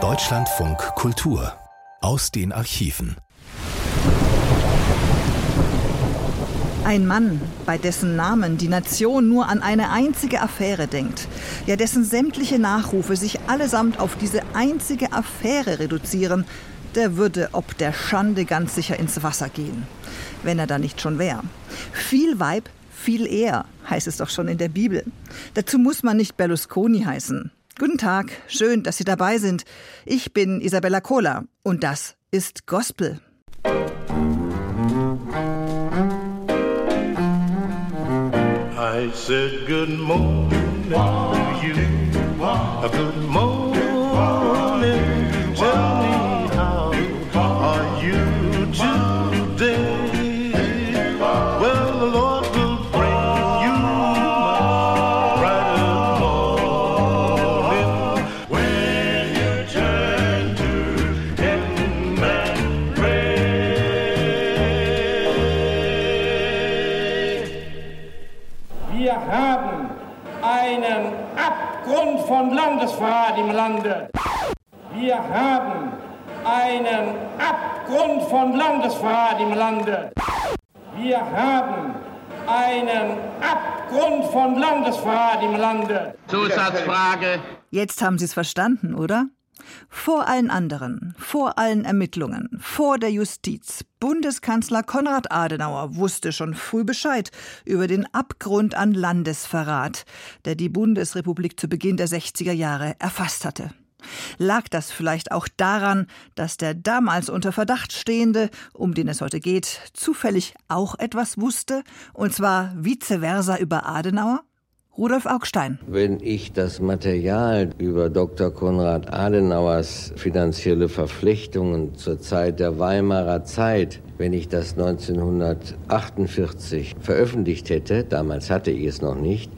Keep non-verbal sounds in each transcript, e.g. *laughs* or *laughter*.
Deutschlandfunk Kultur aus den Archiven. Ein Mann, bei dessen Namen die Nation nur an eine einzige Affäre denkt, ja dessen sämtliche Nachrufe sich allesamt auf diese einzige Affäre reduzieren, der würde ob der Schande ganz sicher ins Wasser gehen, wenn er da nicht schon wäre. Viel Weib, viel eher, heißt es doch schon in der Bibel. Dazu muss man nicht Berlusconi heißen. Guten Tag, schön, dass Sie dabei sind. Ich bin Isabella Kohler und das ist Gospel. I said good morning to you. Good morning. Landesverrat im Lande. Wir haben einen Abgrund von Landesverrat im Lande. Wir haben einen Abgrund von Landesverrat im Lande. Zusatzfrage. Jetzt haben Sie es verstanden, oder? Vor allen anderen, vor allen Ermittlungen, vor der Justiz. Bundeskanzler Konrad Adenauer wusste schon früh Bescheid über den Abgrund an Landesverrat, der die Bundesrepublik zu Beginn der 60er Jahre erfasst hatte. Lag das vielleicht auch daran, dass der damals unter Verdacht stehende, um den es heute geht, zufällig auch etwas wusste, und zwar vice versa über Adenauer? Rudolf Augstein. Wenn ich das Material über Dr. Konrad Adenauers finanzielle Verflechtungen zur Zeit der Weimarer Zeit, wenn ich das 1948 veröffentlicht hätte, damals hatte ich es noch nicht,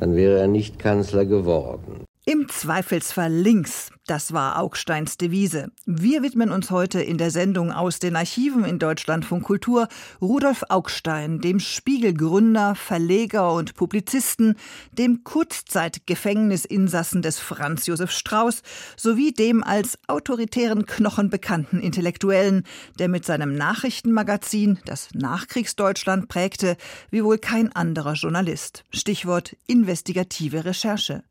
dann wäre er nicht Kanzler geworden. Im Zweifelsfall links, das war Augsteins Devise. Wir widmen uns heute in der Sendung aus den Archiven in Deutschlandfunk Kultur Rudolf Augstein, dem Spiegelgründer, Verleger und Publizisten, dem Kurzzeitgefängnisinsassen des Franz Josef Strauß sowie dem als autoritären Knochen bekannten Intellektuellen, der mit seinem Nachrichtenmagazin das Nachkriegsdeutschland prägte, wie wohl kein anderer Journalist. Stichwort investigative Recherche.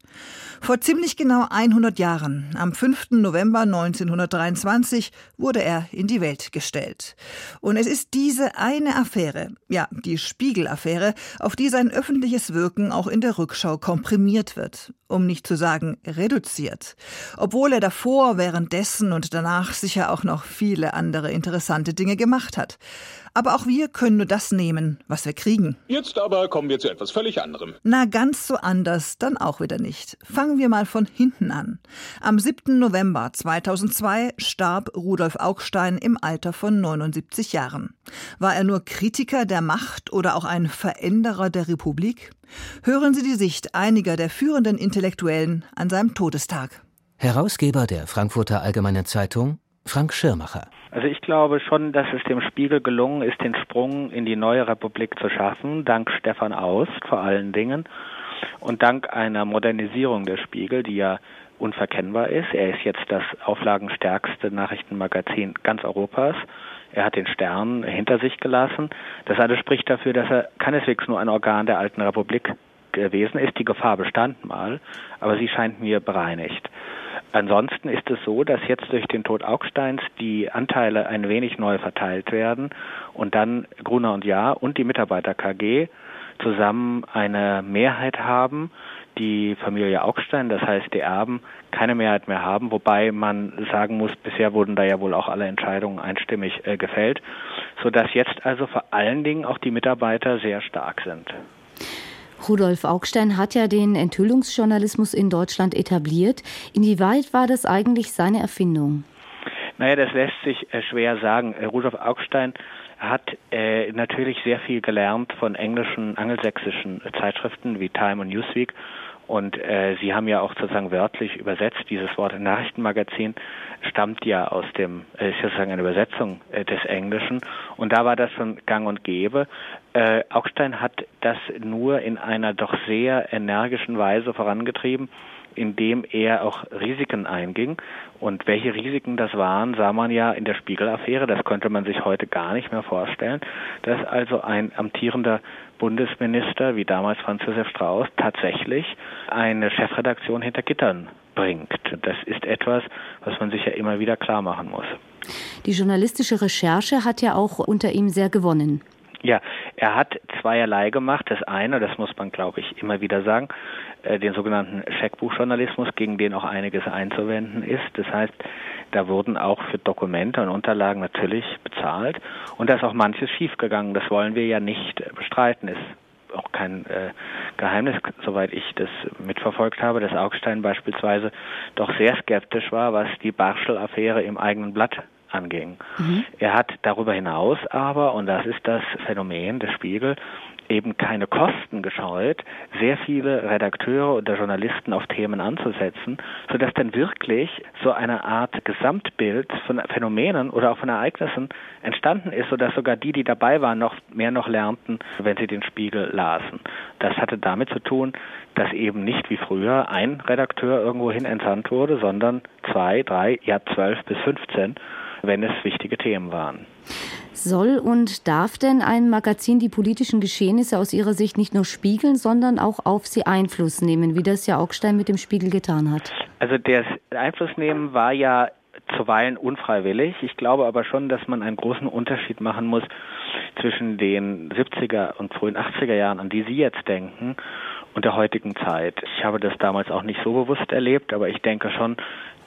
Vor ziemlich genau 100 Jahren, am 5. November 1923, wurde er in die Welt gestellt. Und es ist diese eine Affäre, ja, die Spiegel-Affäre, auf die sein öffentliches Wirken auch in der Rückschau komprimiert wird, um nicht zu sagen reduziert. Obwohl er davor, währenddessen und danach sicher auch noch viele andere interessante Dinge gemacht hat. Aber auch wir können nur das nehmen, was wir kriegen. Jetzt aber kommen wir zu etwas völlig anderem. Na, ganz so anders dann auch wieder nicht. Fangen wir mal von hinten an. Am 7. November 2002 starb Rudolf Augstein im Alter von 79 Jahren. War er nur Kritiker der Macht oder auch ein Veränderer der Republik? Hören Sie die Sicht einiger der führenden Intellektuellen an seinem Todestag. Herausgeber der Frankfurter Allgemeinen Zeitung, Frank Schirmacher. Also ich glaube schon, dass es dem Spiegel gelungen ist, den Sprung in die neue Republik zu schaffen, dank Stefan Aust vor allen Dingen und dank einer Modernisierung der Spiegel, die ja unverkennbar ist. Er ist jetzt das auflagenstärkste Nachrichtenmagazin ganz Europas. Er hat den Stern hinter sich gelassen. Das alles spricht dafür, dass er keineswegs nur ein Organ der alten Republik gewesen ist. Die Gefahr bestand mal, aber sie scheint mir bereinigt. Ansonsten ist es so, dass jetzt durch den Tod Augsteins die Anteile ein wenig neu verteilt werden und dann Gruner und Jahr und die Mitarbeiter KG zusammen eine Mehrheit haben, die Familie Augstein, das heißt die Erben, keine Mehrheit mehr haben, wobei man sagen muss, bisher wurden da ja wohl auch alle Entscheidungen einstimmig äh, gefällt, sodass jetzt also vor allen Dingen auch die Mitarbeiter sehr stark sind. Rudolf Augstein hat ja den Enthüllungsjournalismus in Deutschland etabliert. Inwieweit war das eigentlich seine Erfindung? Naja, das lässt sich äh, schwer sagen. Äh, Rudolf Augstein hat äh, natürlich sehr viel gelernt von englischen, angelsächsischen Zeitschriften wie Time und Newsweek. Und äh, Sie haben ja auch sozusagen wörtlich übersetzt, dieses Wort Nachrichtenmagazin stammt ja aus dem, äh, ist ja sozusagen eine Übersetzung äh, des Englischen. Und da war das schon gang und gäbe. Äh, Augstein hat das nur in einer doch sehr energischen Weise vorangetrieben indem er auch Risiken einging. Und welche Risiken das waren, sah man ja in der Spiegel-Affäre. Das könnte man sich heute gar nicht mehr vorstellen, dass also ein amtierender Bundesminister wie damals Franz Josef Strauß tatsächlich eine Chefredaktion hinter Gittern bringt. Das ist etwas, was man sich ja immer wieder klar machen muss. Die journalistische Recherche hat ja auch unter ihm sehr gewonnen. Ja, er hat zweierlei gemacht. Das eine, das muss man, glaube ich, immer wieder sagen, äh, den sogenannten Scheckbuchjournalismus, gegen den auch einiges einzuwenden ist. Das heißt, da wurden auch für Dokumente und Unterlagen natürlich bezahlt. Und da ist auch manches schiefgegangen. Das wollen wir ja nicht bestreiten. Ist auch kein äh, Geheimnis, soweit ich das mitverfolgt habe, dass Augstein beispielsweise doch sehr skeptisch war, was die Barschel-Affäre im eigenen Blatt anging. Mhm. Er hat darüber hinaus aber, und das ist das Phänomen des Spiegel, eben keine Kosten gescheut, sehr viele Redakteure oder Journalisten auf Themen anzusetzen, sodass dann wirklich so eine Art Gesamtbild von Phänomenen oder auch von Ereignissen entstanden ist, sodass sogar die, die dabei waren, noch mehr noch lernten, wenn sie den Spiegel lasen. Das hatte damit zu tun, dass eben nicht wie früher ein Redakteur irgendwohin entsandt wurde, sondern zwei, drei, ja zwölf bis fünfzehn, wenn es wichtige Themen waren. Soll und darf denn ein Magazin die politischen Geschehnisse aus Ihrer Sicht nicht nur spiegeln, sondern auch auf sie Einfluss nehmen, wie das ja Augstein mit dem Spiegel getan hat? Also das Einflussnehmen war ja zuweilen unfreiwillig. Ich glaube aber schon, dass man einen großen Unterschied machen muss zwischen den 70er und frühen 80er Jahren, an die Sie jetzt denken, und der heutigen Zeit. Ich habe das damals auch nicht so bewusst erlebt, aber ich denke schon,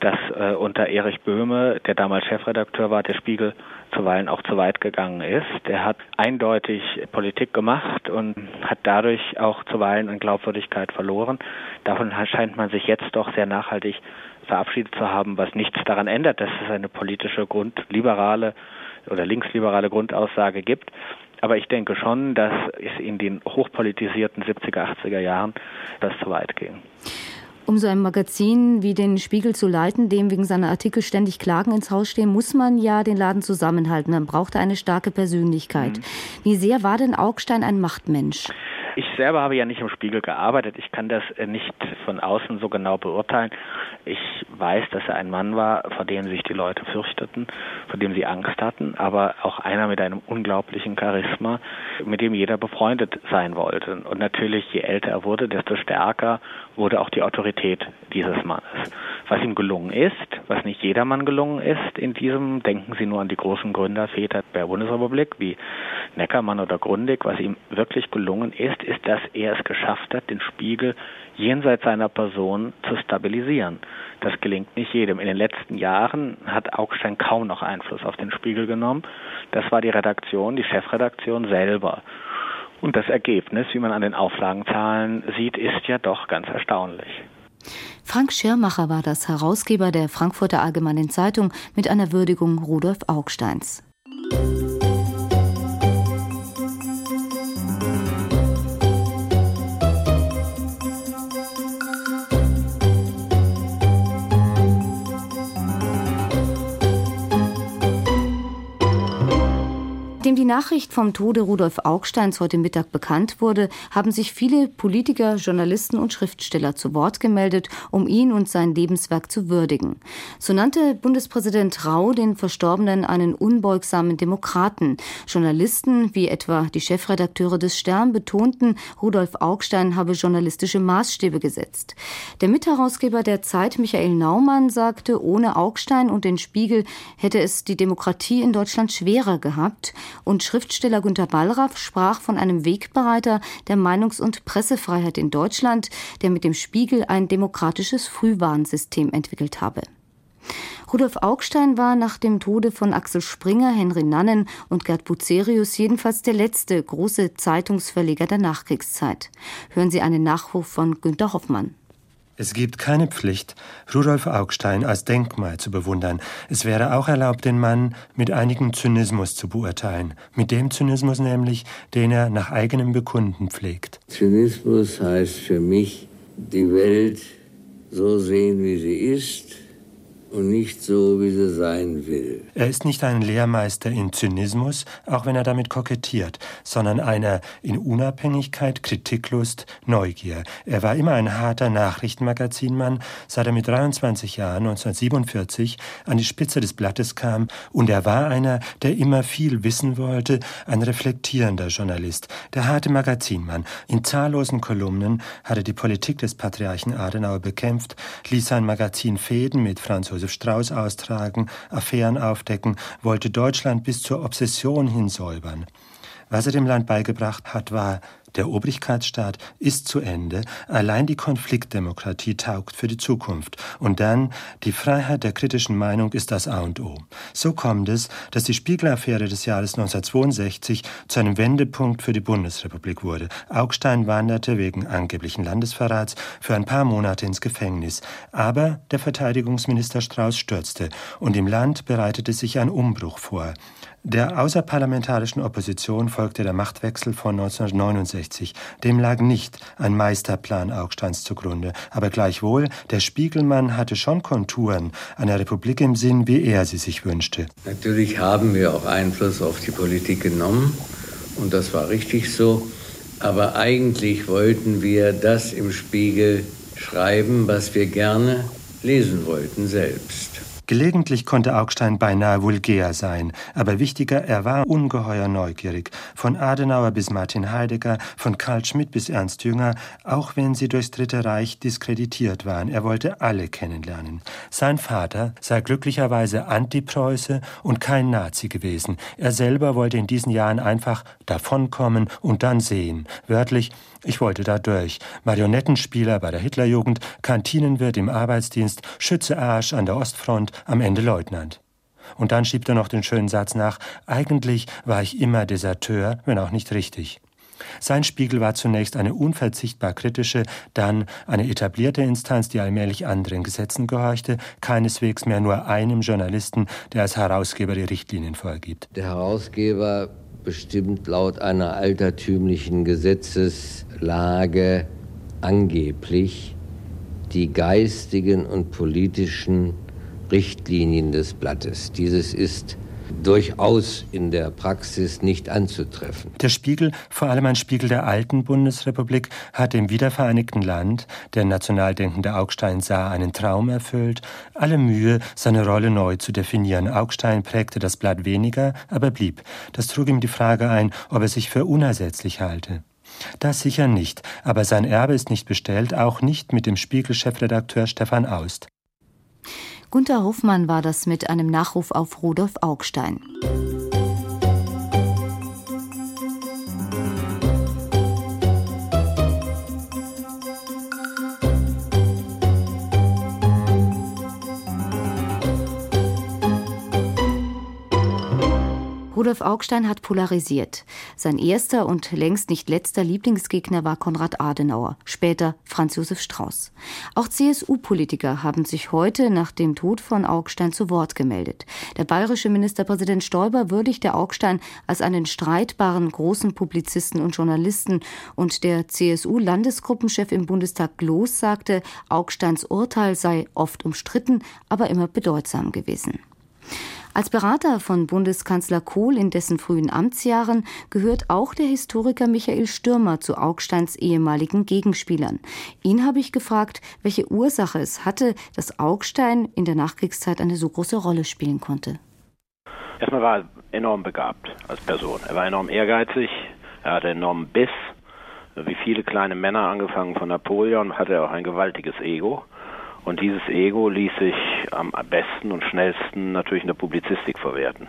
dass äh, unter Erich Böhme, der damals Chefredakteur war, der Spiegel zuweilen auch zu weit gegangen ist. Der hat eindeutig Politik gemacht und hat dadurch auch zuweilen an Glaubwürdigkeit verloren. Davon scheint man sich jetzt doch sehr nachhaltig verabschiedet zu haben, was nichts daran ändert, dass es eine politische grundliberale oder linksliberale Grundaussage gibt. Aber ich denke schon, dass es in den hochpolitisierten 70er, 80er Jahren das zu weit ging. Um so ein Magazin wie den Spiegel zu leiten, dem wegen seiner Artikel ständig Klagen ins Haus stehen, muss man ja den Laden zusammenhalten. Man braucht eine starke Persönlichkeit. Mhm. Wie sehr war denn Augstein ein Machtmensch? Ich selber habe ja nicht im Spiegel gearbeitet. Ich kann das äh, nicht von außen so genau beurteilen. Ich weiß, dass er ein Mann war, vor dem sich die Leute fürchteten, vor dem sie Angst hatten, aber auch einer mit einem unglaublichen Charisma, mit dem jeder befreundet sein wollte. Und natürlich, je älter er wurde, desto stärker wurde auch die Autorität dieses Mannes. Was ihm gelungen ist, was nicht jedermann gelungen ist in diesem, denken Sie nur an die großen Gründerväter der Bundesrepublik wie Neckermann oder Grundig, was ihm wirklich gelungen ist, ist, dass er es geschafft hat, den Spiegel jenseits seiner Person zu stabilisieren. Das gelingt nicht jedem. In den letzten Jahren hat Augstein kaum noch Einfluss auf den Spiegel genommen. Das war die Redaktion, die Chefredaktion selber. Und das Ergebnis, wie man an den Auflagenzahlen sieht, ist ja doch ganz erstaunlich. Frank Schirmacher war das Herausgeber der Frankfurter Allgemeinen Zeitung mit einer Würdigung Rudolf Augsteins. Nachdem die Nachricht vom Tode Rudolf Augsteins heute Mittag bekannt wurde, haben sich viele Politiker, Journalisten und Schriftsteller zu Wort gemeldet, um ihn und sein Lebenswerk zu würdigen. So nannte Bundespräsident Rau den Verstorbenen einen unbeugsamen Demokraten. Journalisten, wie etwa die Chefredakteure des Stern, betonten, Rudolf Augstein habe journalistische Maßstäbe gesetzt. Der Mitherausgeber der Zeit, Michael Naumann, sagte, ohne Augstein und den Spiegel hätte es die Demokratie in Deutschland schwerer gehabt und Schriftsteller Günter Ballraff sprach von einem Wegbereiter der Meinungs- und Pressefreiheit in Deutschland, der mit dem Spiegel ein demokratisches Frühwarnsystem entwickelt habe. Rudolf Augstein war nach dem Tode von Axel Springer, Henry Nannen und Gerd Bucerius jedenfalls der letzte große Zeitungsverleger der Nachkriegszeit. Hören Sie einen Nachruf von Günter Hoffmann. Es gibt keine Pflicht, Rudolf Augstein als Denkmal zu bewundern. Es wäre auch erlaubt, den Mann mit einigem Zynismus zu beurteilen. Mit dem Zynismus nämlich, den er nach eigenem Bekunden pflegt. Zynismus heißt für mich, die Welt so sehen, wie sie ist, und nicht so, wie sie sein will. Er ist nicht ein Lehrmeister in Zynismus, auch wenn er damit kokettiert, sondern einer in Unabhängigkeit, Kritiklust, Neugier. Er war immer ein harter Nachrichtenmagazinmann, seit er mit 23 Jahren 1947 an die Spitze des Blattes kam, und er war einer, der immer viel wissen wollte, ein reflektierender Journalist, der harte Magazinmann. In zahllosen Kolumnen hat er die Politik des Patriarchen Adenauer bekämpft, ließ sein Magazin Fäden mit Franz Josef Strauß austragen, Affären aufdecken, wollte Deutschland bis zur Obsession hinsäubern. Was er dem Land beigebracht hat, war, der Obrigkeitsstaat ist zu Ende, allein die Konfliktdemokratie taugt für die Zukunft. Und dann, die Freiheit der kritischen Meinung ist das A und O. So kommt es, dass die Spiegel-Affäre des Jahres 1962 zu einem Wendepunkt für die Bundesrepublik wurde. Augstein wanderte wegen angeblichen Landesverrats für ein paar Monate ins Gefängnis. Aber der Verteidigungsminister Strauß stürzte und im Land bereitete sich ein Umbruch vor. Der außerparlamentarischen Opposition folgte der Machtwechsel von 1969. Dem lag nicht ein Meisterplan Augsteins zugrunde, aber gleichwohl, der Spiegelmann hatte schon Konturen einer Republik im Sinn, wie er sie sich wünschte. Natürlich haben wir auch Einfluss auf die Politik genommen und das war richtig so, aber eigentlich wollten wir das im Spiegel schreiben, was wir gerne lesen wollten selbst. Gelegentlich konnte Augstein beinahe vulgär sein, aber wichtiger, er war ungeheuer neugierig. Von Adenauer bis Martin Heidegger, von Karl Schmidt bis Ernst Jünger, auch wenn sie durchs Dritte Reich diskreditiert waren. Er wollte alle kennenlernen. Sein Vater sei glücklicherweise Antipreuße und kein Nazi gewesen. Er selber wollte in diesen Jahren einfach davonkommen und dann sehen. Wörtlich, ich wollte da durch. Marionettenspieler bei der Hitlerjugend, Kantinenwirt im Arbeitsdienst, Schütze Arsch an der Ostfront, am Ende Leutnant. Und dann schiebt er noch den schönen Satz nach, eigentlich war ich immer Deserteur, wenn auch nicht richtig. Sein Spiegel war zunächst eine unverzichtbar kritische, dann eine etablierte Instanz, die allmählich anderen Gesetzen gehorchte, keineswegs mehr nur einem Journalisten, der als Herausgeber die Richtlinien vorgibt. Der Herausgeber bestimmt laut einer altertümlichen Gesetzeslage angeblich die geistigen und politischen Richtlinien des Blattes. Dieses ist durchaus in der Praxis nicht anzutreffen. Der Spiegel, vor allem ein Spiegel der alten Bundesrepublik, hat im wiedervereinigten Land, der national denkende Augstein sah, einen Traum erfüllt, alle Mühe, seine Rolle neu zu definieren. Augstein prägte das Blatt weniger, aber blieb. Das trug ihm die Frage ein, ob er sich für unersetzlich halte. Das sicher nicht, aber sein Erbe ist nicht bestellt, auch nicht mit dem Spiegel-Chefredakteur Stefan Aust. Gunther Hoffmann war das mit einem Nachruf auf Rudolf Augstein. Rudolf Augstein hat polarisiert. Sein erster und längst nicht letzter Lieblingsgegner war Konrad Adenauer, später Franz Josef Strauß. Auch CSU-Politiker haben sich heute nach dem Tod von Augstein zu Wort gemeldet. Der bayerische Ministerpräsident Stoiber würdigte Augstein als einen streitbaren großen Publizisten und Journalisten und der CSU-Landesgruppenchef im Bundestag Gloß sagte, Augsteins Urteil sei oft umstritten, aber immer bedeutsam gewesen. Als Berater von Bundeskanzler Kohl in dessen frühen Amtsjahren gehört auch der Historiker Michael Stürmer zu Augsteins ehemaligen Gegenspielern. Ihn habe ich gefragt, welche Ursache es hatte, dass Augstein in der Nachkriegszeit eine so große Rolle spielen konnte. Erstmal war er enorm begabt als Person. Er war enorm ehrgeizig, er hatte enormen Biss. Wie viele kleine Männer, angefangen von Napoleon, hatte er auch ein gewaltiges Ego. Und dieses Ego ließ sich am besten und schnellsten natürlich in der Publizistik verwerten.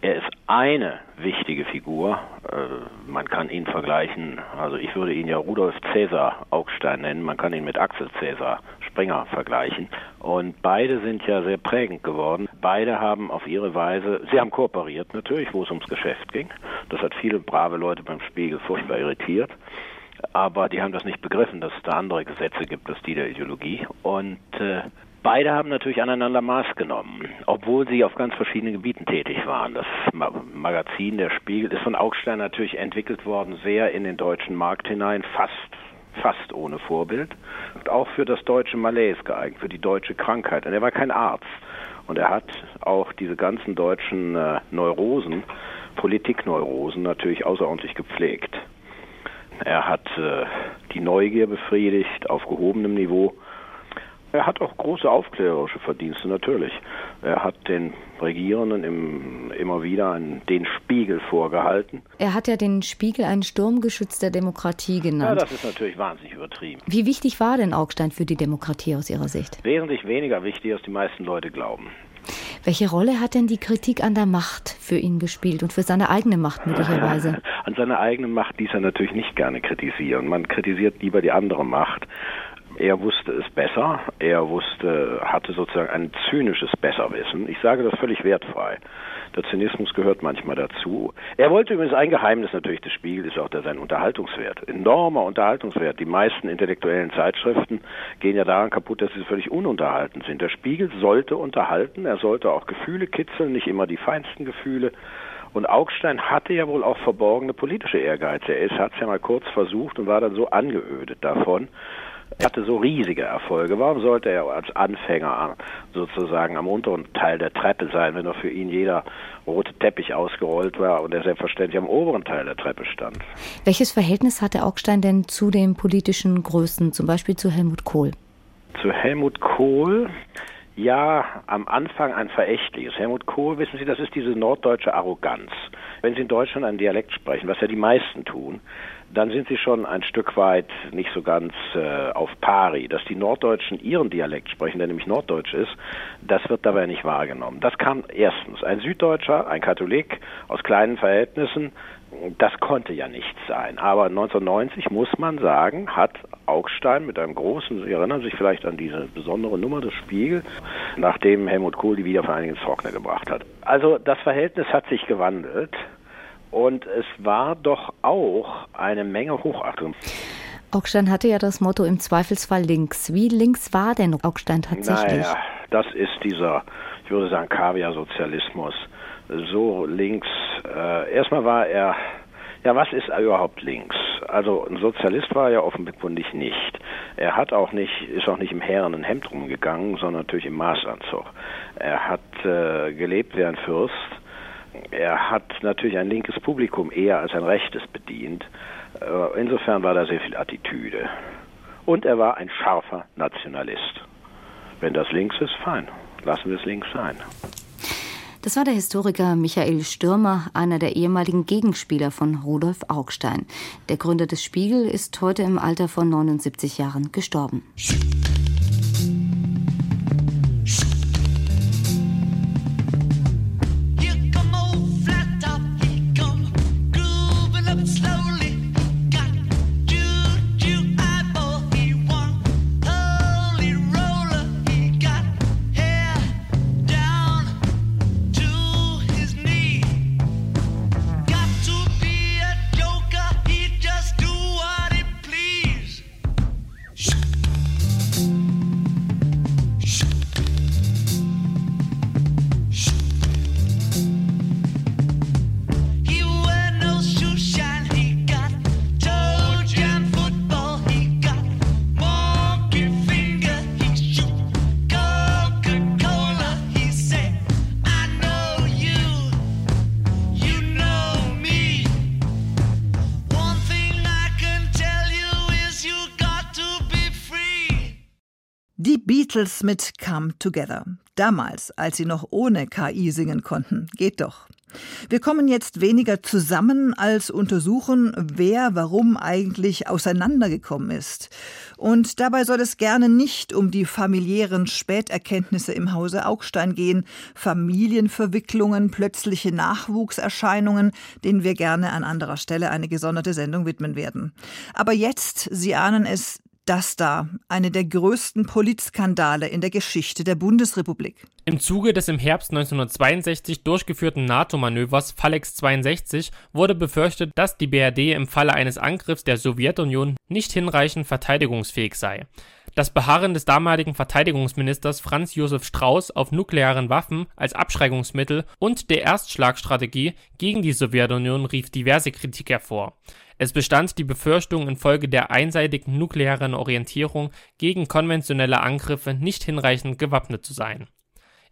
Er ist eine wichtige Figur. Äh, man kann ihn vergleichen, also ich würde ihn ja Rudolf Cäsar Augstein nennen, man kann ihn mit Axel Cäsar Springer vergleichen. Und beide sind ja sehr prägend geworden. Beide haben auf ihre Weise, sie haben kooperiert natürlich, wo es ums Geschäft ging. Das hat viele brave Leute beim Spiegel furchtbar irritiert aber die haben das nicht begriffen, dass es da andere Gesetze gibt als die der Ideologie. Und äh, beide haben natürlich aneinander Maß genommen, obwohl sie auf ganz verschiedenen Gebieten tätig waren. Das Magazin Der Spiegel ist von Augstein natürlich entwickelt worden, sehr in den deutschen Markt hinein, fast fast ohne Vorbild. Und auch für das deutsche Malaise geeignet, für die deutsche Krankheit. Und er war kein Arzt. Und er hat auch diese ganzen deutschen äh, Neurosen, Politikneurosen natürlich außerordentlich gepflegt. Er hat äh, die Neugier befriedigt auf gehobenem Niveau er hat auch große aufklärerische Verdienste, natürlich. Er hat den Regierenden im, immer wieder einen, den Spiegel vorgehalten. Er hat ja den Spiegel einen Sturmgeschütz der Demokratie genannt. Ja, das ist natürlich wahnsinnig übertrieben. Wie wichtig war denn Augstein für die Demokratie aus Ihrer Sicht? Wesentlich weniger wichtig, als die meisten Leute glauben. Welche Rolle hat denn die Kritik an der Macht für ihn gespielt und für seine eigene Macht möglicherweise? *laughs* An seiner eigenen Macht ließ er natürlich nicht gerne kritisieren. Man kritisiert lieber die andere Macht. Er wusste es besser. Er wusste, hatte sozusagen ein zynisches Besserwissen. Ich sage das völlig wertfrei. Der Zynismus gehört manchmal dazu. Er wollte übrigens ein Geheimnis natürlich des Spiegels ist auch der sein Unterhaltungswert. Enormer Unterhaltungswert. Die meisten intellektuellen Zeitschriften gehen ja daran kaputt, dass sie völlig ununterhaltend sind. Der Spiegel sollte unterhalten. Er sollte auch Gefühle kitzeln, nicht immer die feinsten Gefühle. Und Augstein hatte ja wohl auch verborgene politische Ehrgeiz. Er hat es ja mal kurz versucht und war dann so angeödet davon, er hatte so riesige Erfolge. Warum sollte er als Anfänger sozusagen am unteren Teil der Treppe sein, wenn er für ihn jeder rote Teppich ausgerollt war und er selbstverständlich am oberen Teil der Treppe stand? Welches Verhältnis hatte Augstein denn zu den politischen Größen, zum Beispiel zu Helmut Kohl? Zu Helmut Kohl? Ja, am Anfang ein verächtliches. Helmut Kohl, wissen Sie, das ist diese norddeutsche Arroganz. Wenn Sie in Deutschland einen Dialekt sprechen, was ja die meisten tun, dann sind sie schon ein Stück weit nicht so ganz äh, auf pari. Dass die Norddeutschen ihren Dialekt sprechen, der nämlich Norddeutsch ist, das wird dabei nicht wahrgenommen. Das kam erstens. Ein Süddeutscher, ein Katholik aus kleinen Verhältnissen, das konnte ja nichts sein. Aber 1990, muss man sagen, hat Augstein mit einem großen, Sie erinnern sich vielleicht an diese besondere Nummer des Spiegel, nachdem Helmut Kohl die Wiedervereinigung ins Trockene gebracht hat. Also das Verhältnis hat sich gewandelt. Und es war doch auch eine Menge Hochachtung. Augstein hatte ja das Motto im Zweifelsfall links. Wie links war denn Augstein tatsächlich? Naja, das ist dieser, ich würde sagen, Kaviar-Sozialismus. So links. Äh, erstmal war er, ja, was ist überhaupt links? Also ein Sozialist war er ja offenkundig nicht. Er hat auch nicht, ist auch nicht im herrenen Hemd rumgegangen, sondern natürlich im Maßanzug. Er hat äh, gelebt wie ein Fürst er hat natürlich ein linkes Publikum eher als ein rechtes bedient. Äh, insofern war da sehr viel Attitüde. Und er war ein scharfer Nationalist. Wenn das links ist, fein. Lassen wir es links sein. Das war der Historiker Michael Stürmer, einer der ehemaligen Gegenspieler von Rudolf Augstein. Der Gründer des Spiegel ist heute im Alter von 79 Jahren gestorben. Beatles mit Come Together. Damals, als sie noch ohne KI singen konnten. Geht doch. Wir kommen jetzt weniger zusammen, als untersuchen, wer warum eigentlich auseinandergekommen ist. Und dabei soll es gerne nicht um die familiären Späterkenntnisse im Hause Augstein gehen, Familienverwicklungen, plötzliche Nachwuchserscheinungen, denen wir gerne an anderer Stelle eine gesonderte Sendung widmen werden. Aber jetzt, Sie ahnen es, das da, eine der größten Politskandale in der Geschichte der Bundesrepublik. Im Zuge des im Herbst 1962 durchgeführten NATO-Manövers Phalanx 62 wurde befürchtet, dass die BRD im Falle eines Angriffs der Sowjetunion nicht hinreichend verteidigungsfähig sei. Das Beharren des damaligen Verteidigungsministers Franz Josef Strauß auf nuklearen Waffen als Abschreckungsmittel und der Erstschlagstrategie gegen die Sowjetunion rief diverse Kritik hervor. Es bestand die Befürchtung, infolge der einseitigen nuklearen Orientierung gegen konventionelle Angriffe nicht hinreichend gewappnet zu sein.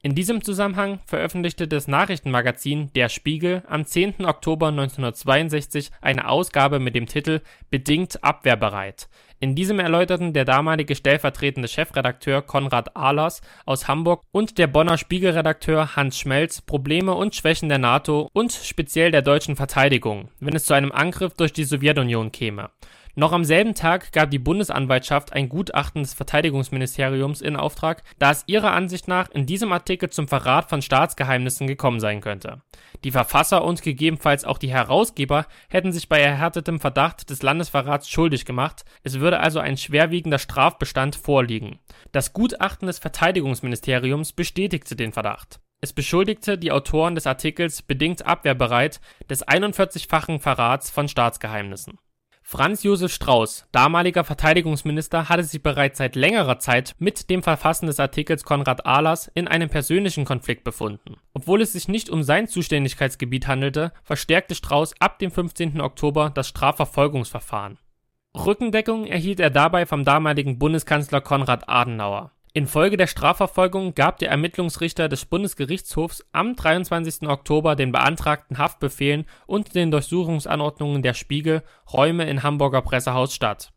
In diesem Zusammenhang veröffentlichte das Nachrichtenmagazin Der Spiegel am 10. Oktober 1962 eine Ausgabe mit dem Titel Bedingt abwehrbereit. In diesem erläuterten der damalige stellvertretende Chefredakteur Konrad Ahlers aus Hamburg und der Bonner Spiegelredakteur Hans Schmelz Probleme und Schwächen der NATO und speziell der deutschen Verteidigung, wenn es zu einem Angriff durch die Sowjetunion käme. Noch am selben Tag gab die Bundesanwaltschaft ein Gutachten des Verteidigungsministeriums in Auftrag, da es ihrer Ansicht nach in diesem Artikel zum Verrat von Staatsgeheimnissen gekommen sein könnte. Die Verfasser und gegebenenfalls auch die Herausgeber hätten sich bei erhärtetem Verdacht des Landesverrats schuldig gemacht, es würde also ein schwerwiegender Strafbestand vorliegen. Das Gutachten des Verteidigungsministeriums bestätigte den Verdacht. Es beschuldigte die Autoren des Artikels bedingt abwehrbereit des 41-fachen Verrats von Staatsgeheimnissen. Franz Josef Strauß, damaliger Verteidigungsminister, hatte sich bereits seit längerer Zeit mit dem Verfassen des Artikels Konrad Ahlers in einem persönlichen Konflikt befunden. Obwohl es sich nicht um sein Zuständigkeitsgebiet handelte, verstärkte Strauß ab dem 15. Oktober das Strafverfolgungsverfahren. Rückendeckung erhielt er dabei vom damaligen Bundeskanzler Konrad Adenauer Infolge der Strafverfolgung gab der Ermittlungsrichter des Bundesgerichtshofs am 23. Oktober den beantragten Haftbefehlen und den Durchsuchungsanordnungen der Spiegel Räume in Hamburger Pressehaus statt.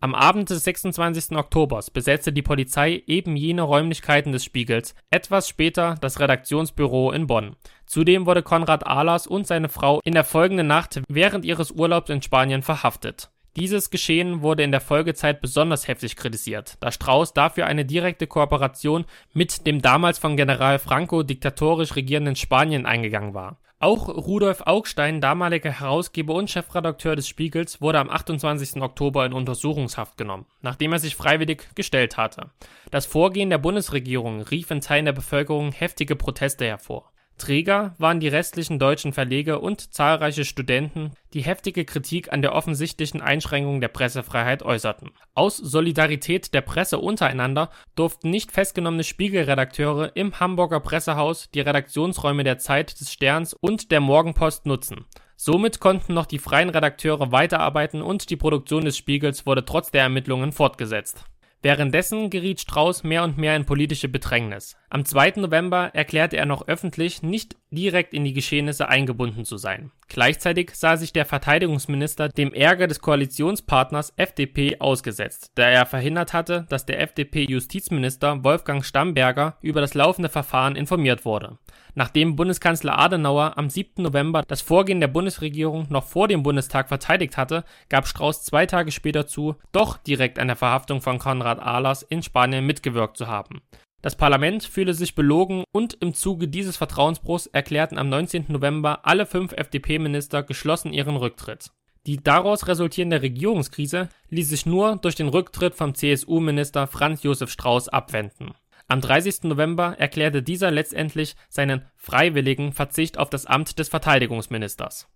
Am Abend des 26. Oktobers besetzte die Polizei eben jene Räumlichkeiten des Spiegels, etwas später das Redaktionsbüro in Bonn. Zudem wurde Konrad Ahlers und seine Frau in der folgenden Nacht während ihres Urlaubs in Spanien verhaftet dieses Geschehen wurde in der Folgezeit besonders heftig kritisiert, da Strauß dafür eine direkte Kooperation mit dem damals von General Franco diktatorisch regierenden Spanien eingegangen war. Auch Rudolf Augstein, damaliger Herausgeber und Chefredakteur des Spiegels, wurde am 28. Oktober in Untersuchungshaft genommen, nachdem er sich freiwillig gestellt hatte. Das Vorgehen der Bundesregierung rief in Teilen der Bevölkerung heftige Proteste hervor. Träger waren die restlichen deutschen Verleger und zahlreiche Studenten, die heftige Kritik an der offensichtlichen Einschränkung der Pressefreiheit äußerten. Aus Solidarität der Presse untereinander durften nicht festgenommene Spiegelredakteure im Hamburger Pressehaus die Redaktionsräume der Zeit des Sterns und der Morgenpost nutzen. Somit konnten noch die freien Redakteure weiterarbeiten und die Produktion des Spiegels wurde trotz der Ermittlungen fortgesetzt Währenddessen geriet Strauß mehr und mehr in politische Bedrängnis. Am 2. November erklärte er noch öffentlich, nicht direkt in die Geschehnisse eingebunden zu sein. Gleichzeitig sah sich der Verteidigungsminister dem Ärger des Koalitionspartners FDP ausgesetzt, da er verhindert hatte, dass der FDP-Justizminister Wolfgang Stamberger über das laufende Verfahren informiert wurde. Nachdem Bundeskanzler Adenauer am 7. November das Vorgehen der Bundesregierung noch vor dem Bundestag verteidigt hatte, gab Strauß zwei Tage später zu, doch direkt an der Verhaftung von Konrad Ahlers in Spanien mitgewirkt zu haben. Das Parlament fühle sich belogen und im Zuge dieses Vertrauensbruchs erklärten am 19. November alle fünf FDP-Minister geschlossen ihren Rücktritt. Die daraus resultierende Regierungskrise ließ sich nur durch den Rücktritt vom CSU-Minister Franz Josef Strauß abwenden. Am 30. November erklärte dieser letztendlich seinen freiwilligen Verzicht auf das Amt des Verteidigungsministers.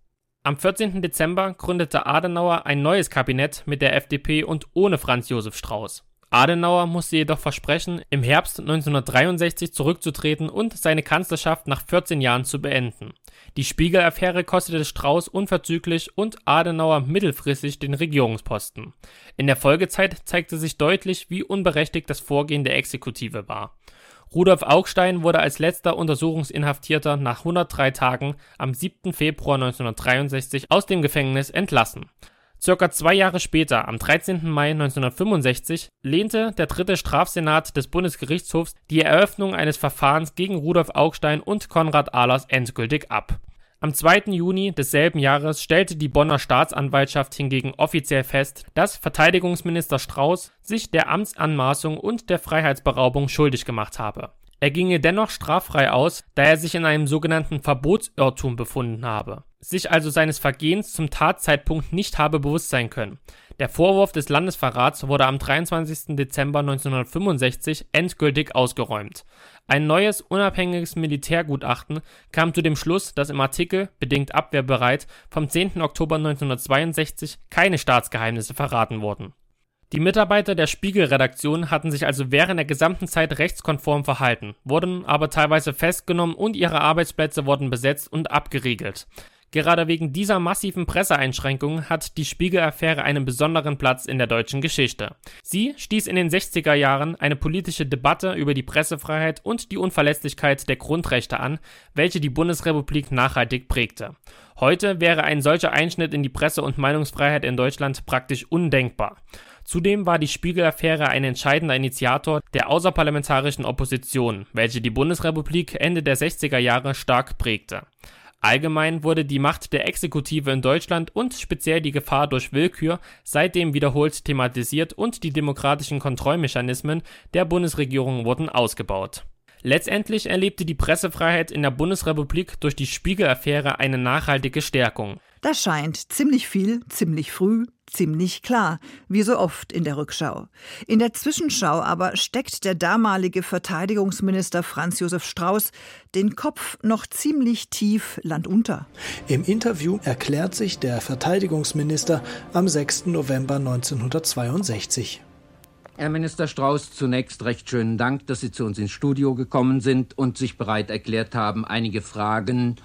Am 14. Dezember gründete Adenauer ein neues Kabinett mit der FDP und ohne Franz Josef Strauß. Adenauer musste jedoch versprechen, im Herbst 1963 zurückzutreten und seine Kanzlerschaft nach 14 Jahren zu beenden. Die Spiegel-Affäre kostete Strauß unverzüglich und Adenauer mittelfristig den Regierungsposten. In der Folgezeit zeigte sich deutlich, wie unberechtigt das Vorgehen der Exekutive war. Rudolf Augstein wurde als letzter Untersuchungsinhaftierter nach 103 Tagen am 7. Februar 1963 aus dem Gefängnis entlassen. Circa zwei Jahre später, am 13. Mai 1965, lehnte der dritte Strafsenat des Bundesgerichtshofs die Eröffnung eines Verfahrens gegen Rudolf Augstein und Konrad Ahlers endgültig ab. Am 2. Juni desselben Jahres stellte die Bonner Staatsanwaltschaft hingegen offiziell fest, dass Verteidigungsminister Strauß sich der Amtsanmaßung und der Freiheitsberaubung schuldig gemacht habe. Er ginge dennoch straffrei aus, da er sich in einem sogenannten Verbotsirrtum befunden habe sich also seines Vergehens zum Tatzeitpunkt nicht habe bewusst sein können. Der Vorwurf des Landesverrats wurde am 23. Dezember 1965 endgültig ausgeräumt. Ein neues unabhängiges Militärgutachten kam zu dem Schluss, dass im Artikel bedingt abwehrbereit vom 10. Oktober 1962 keine Staatsgeheimnisse verraten wurden. Die Mitarbeiter der Spiegel-Redaktion hatten sich also während der gesamten Zeit rechtskonform verhalten, wurden aber teilweise festgenommen und ihre Arbeitsplätze wurden besetzt und abgeriegelt. Gerade wegen dieser massiven Presseeinschränkungen hat die Spiegel-Affäre einen besonderen Platz in der deutschen Geschichte. Sie stieß in den 60er Jahren eine politische Debatte über die Pressefreiheit und die Unverletzlichkeit der Grundrechte an, welche die Bundesrepublik nachhaltig prägte. Heute wäre ein solcher Einschnitt in die Presse- und Meinungsfreiheit in Deutschland praktisch undenkbar. Zudem war die Spiegel-Affäre ein entscheidender Initiator der außerparlamentarischen Opposition, welche die Bundesrepublik Ende der 60er Jahre stark prägte. Allgemein wurde die Macht der Exekutive in Deutschland und speziell die Gefahr durch Willkür seitdem wiederholt thematisiert und die demokratischen Kontrollmechanismen der Bundesregierung wurden ausgebaut. Letztendlich erlebte die Pressefreiheit in der Bundesrepublik durch die Spiegel-Affäre eine nachhaltige Stärkung. Das scheint ziemlich viel, ziemlich früh, ziemlich klar, wie so oft in der Rückschau. In der Zwischenschau aber steckt der damalige Verteidigungsminister Franz Josef Strauß den Kopf noch ziemlich tief landunter. Im Interview erklärt sich der Verteidigungsminister am 6. November 1962. Herr Minister Strauß, zunächst recht schönen Dank, dass Sie zu uns ins Studio gekommen sind und sich bereit erklärt haben, einige Fragen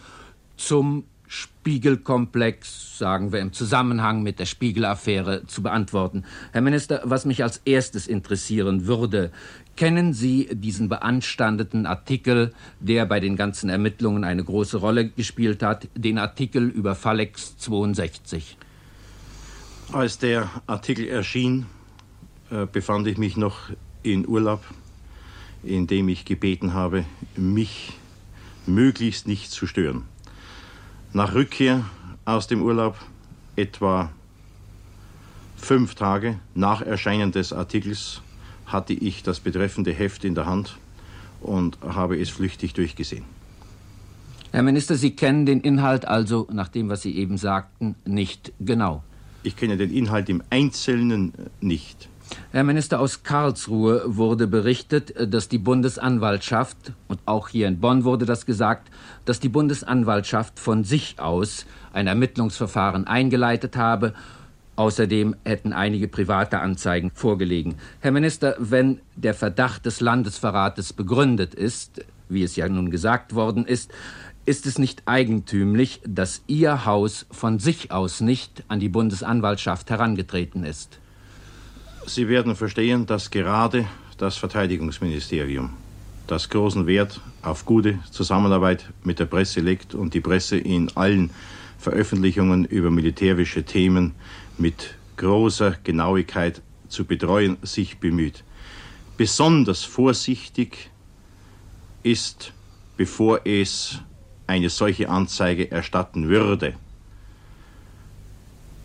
zum Spiegelkomplex, sagen wir im Zusammenhang mit der Spiegelaffäre, zu beantworten. Herr Minister, was mich als erstes interessieren würde, kennen Sie diesen beanstandeten Artikel, der bei den ganzen Ermittlungen eine große Rolle gespielt hat, den Artikel über Falex 62? Als der Artikel erschien, äh, befand ich mich noch in Urlaub, in dem ich gebeten habe, mich möglichst nicht zu stören. Nach Rückkehr aus dem Urlaub, etwa fünf Tage nach Erscheinen des Artikels, hatte ich das betreffende Heft in der Hand und habe es flüchtig durchgesehen. Herr Minister, Sie kennen den Inhalt also, nach dem, was Sie eben sagten, nicht genau. Ich kenne den Inhalt im Einzelnen nicht. Herr Minister, aus Karlsruhe wurde berichtet, dass die Bundesanwaltschaft, und auch hier in Bonn wurde das gesagt, dass die Bundesanwaltschaft von sich aus ein Ermittlungsverfahren eingeleitet habe. Außerdem hätten einige private Anzeigen vorgelegen. Herr Minister, wenn der Verdacht des Landesverrates begründet ist, wie es ja nun gesagt worden ist, ist es nicht eigentümlich, dass Ihr Haus von sich aus nicht an die Bundesanwaltschaft herangetreten ist? Sie werden verstehen, dass gerade das Verteidigungsministerium das großen Wert auf gute Zusammenarbeit mit der Presse legt und die Presse in allen Veröffentlichungen über militärische Themen mit großer Genauigkeit zu betreuen sich bemüht. Besonders vorsichtig ist, bevor es eine solche Anzeige erstatten würde.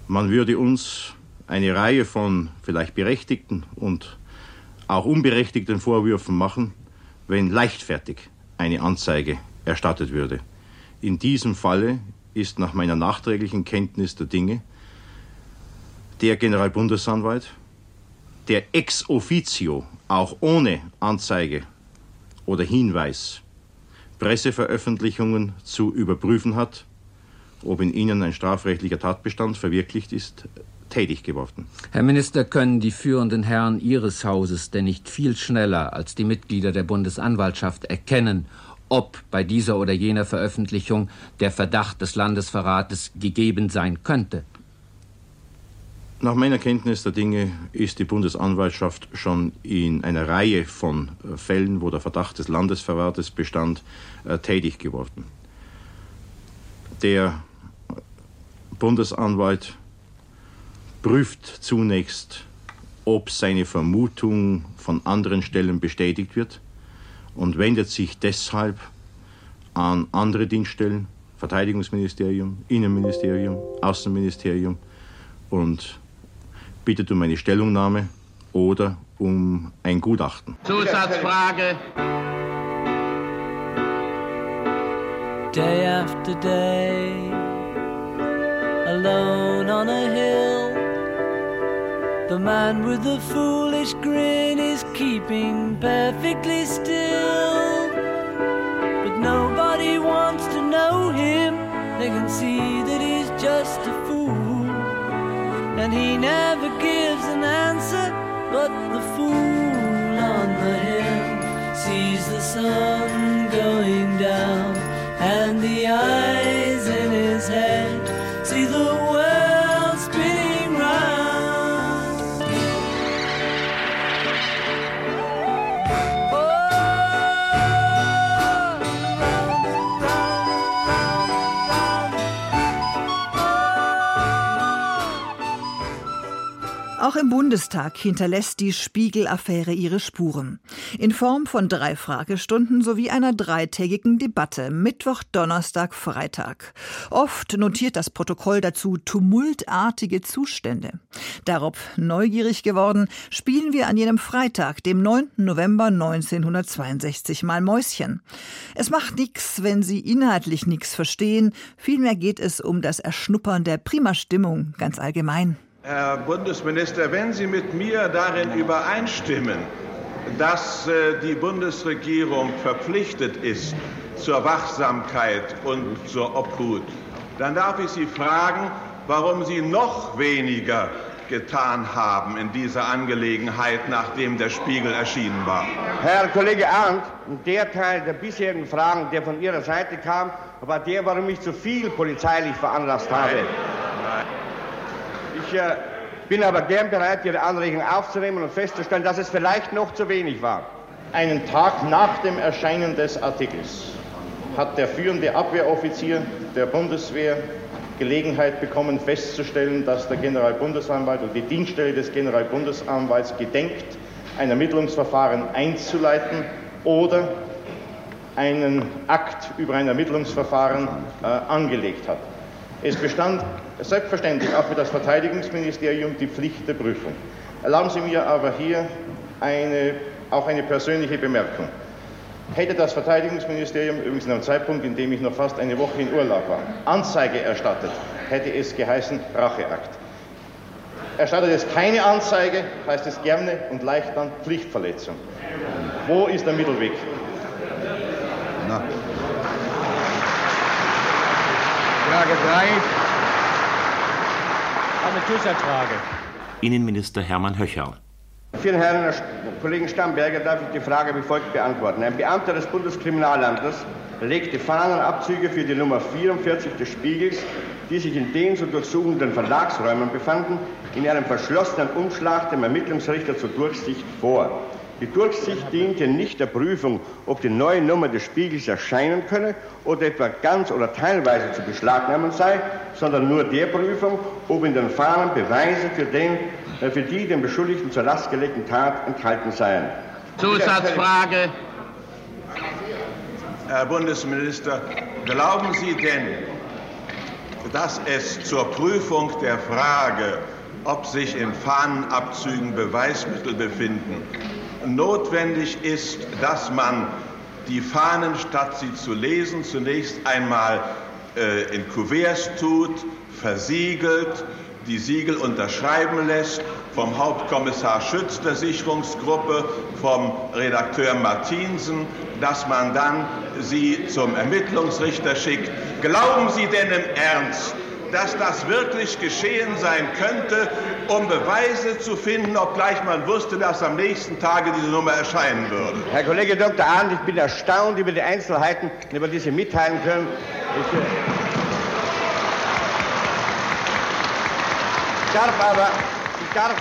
Man würde uns eine Reihe von vielleicht berechtigten und auch unberechtigten Vorwürfen machen, wenn leichtfertig eine Anzeige erstattet würde. In diesem Falle ist nach meiner nachträglichen Kenntnis der Dinge der Generalbundesanwalt, der ex officio, auch ohne Anzeige oder Hinweis, Presseveröffentlichungen zu überprüfen hat, ob in ihnen ein strafrechtlicher Tatbestand verwirklicht ist, tätig geworden. Herr Minister, können die führenden Herren Ihres Hauses denn nicht viel schneller als die Mitglieder der Bundesanwaltschaft erkennen, ob bei dieser oder jener Veröffentlichung der Verdacht des Landesverrates gegeben sein könnte? Nach meiner Kenntnis der Dinge ist die Bundesanwaltschaft schon in einer Reihe von äh, Fällen, wo der Verdacht des Landesverrates bestand, äh, tätig geworden. Der Bundesanwalt prüft zunächst, ob seine Vermutung von anderen Stellen bestätigt wird und wendet sich deshalb an andere Dienststellen, Verteidigungsministerium, Innenministerium, Außenministerium und bittet um eine Stellungnahme oder um ein Gutachten. Zusatzfrage. Day after day, alone on a hill. The man with the foolish grin is keeping perfectly still. But nobody wants to know him. They can see that he's just a fool. And he never gives an answer, im Bundestag hinterlässt die Spiegel-Affäre ihre Spuren. In Form von drei Fragestunden sowie einer dreitägigen Debatte Mittwoch, Donnerstag, Freitag. Oft notiert das Protokoll dazu tumultartige Zustände. Darauf neugierig geworden, spielen wir an jenem Freitag, dem 9. November 1962 mal Mäuschen. Es macht nichts, wenn Sie inhaltlich nichts verstehen. Vielmehr geht es um das Erschnuppern der prima Stimmung ganz allgemein. Herr Bundesminister, wenn Sie mit mir darin übereinstimmen, dass äh, die Bundesregierung verpflichtet ist zur Wachsamkeit und zur Obhut, dann darf ich Sie fragen, warum Sie noch weniger getan haben in dieser Angelegenheit, nachdem der Spiegel erschienen war. Herr Kollege Arndt, der Teil der bisherigen Fragen, der von Ihrer Seite kam, war der, warum ich zu viel polizeilich veranlasst habe. Ich äh, bin aber gern bereit, Ihre Anregung aufzunehmen und festzustellen, dass es vielleicht noch zu wenig war. Einen Tag nach dem Erscheinen des Artikels hat der führende Abwehroffizier der Bundeswehr Gelegenheit bekommen, festzustellen, dass der Generalbundesanwalt und die Dienststelle des Generalbundesanwalts gedenkt, ein Ermittlungsverfahren einzuleiten oder einen Akt über ein Ermittlungsverfahren äh, angelegt hat. Es bestand selbstverständlich auch für das Verteidigungsministerium die Pflicht der Prüfung. Erlauben Sie mir aber hier eine, auch eine persönliche Bemerkung. Hätte das Verteidigungsministerium, übrigens in einem Zeitpunkt, in dem ich noch fast eine Woche in Urlaub war, Anzeige erstattet, hätte es geheißen Racheakt. Erstattet es keine Anzeige, heißt es gerne und leicht dann Pflichtverletzung. Wo ist der Mittelweg? Frage 3. Eine Zusatzfrage. Innenminister Hermann Höcherl. Vielen Herren Herr Kollegen Stamberger darf ich die Frage wie folgt beantworten. Ein Beamter des Bundeskriminalamtes legte Fahnenabzüge für die Nummer 44 des Spiegels, die sich in den zu durchsuchenden Verlagsräumen befanden, in einem verschlossenen Umschlag dem Ermittlungsrichter zur Durchsicht vor. Die Durchsicht diente nicht der Prüfung, ob die neue Nummer des Spiegels erscheinen könne oder etwa ganz oder teilweise zu beschlagnahmen sei, sondern nur der Prüfung, ob in den Fahnen Beweise für, den, äh, für die dem Beschuldigten zur Last gelegten Tat enthalten seien. Zusatzfrage. Herr Bundesminister, glauben Sie denn, dass es zur Prüfung der Frage, ob sich in Fahnenabzügen Beweismittel befinden, notwendig ist, dass man die Fahnen, statt sie zu lesen, zunächst einmal äh, in Kuverts tut, versiegelt, die Siegel unterschreiben lässt vom Hauptkommissar Schütz der Sicherungsgruppe, vom Redakteur Martinsen, dass man dann sie zum Ermittlungsrichter schickt. Glauben Sie denn im Ernst, dass das wirklich geschehen sein könnte, um Beweise zu finden, obgleich man wusste, dass am nächsten Tage diese Nummer erscheinen würde. Herr Kollege Dr. Arndt, ich bin erstaunt über die Einzelheiten, über die Sie mitteilen können. Ich, äh, ich darf aber, ich darf,